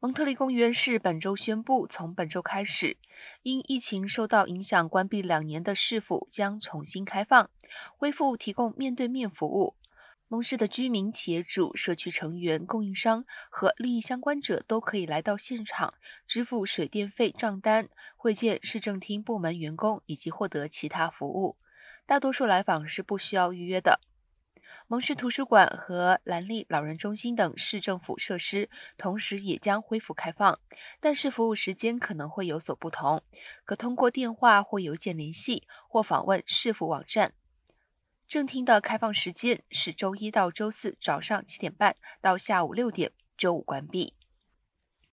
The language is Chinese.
蒙特利公园是本周宣布，从本周开始，因疫情受到影响关闭两年的市府将重新开放，恢复提供面对面服务。蒙市的居民、企业主、社区成员、供应商和利益相关者都可以来到现场支付水电费账单、会见市政厅部门员工以及获得其他服务。大多数来访是不需要预约的。蒙氏图书馆和兰利老人中心等市政府设施同时也将恢复开放，但是服务时间可能会有所不同，可通过电话或邮件联系或访问市府网站。正厅的开放时间是周一到周四早上七点半到下午六点，周五关闭。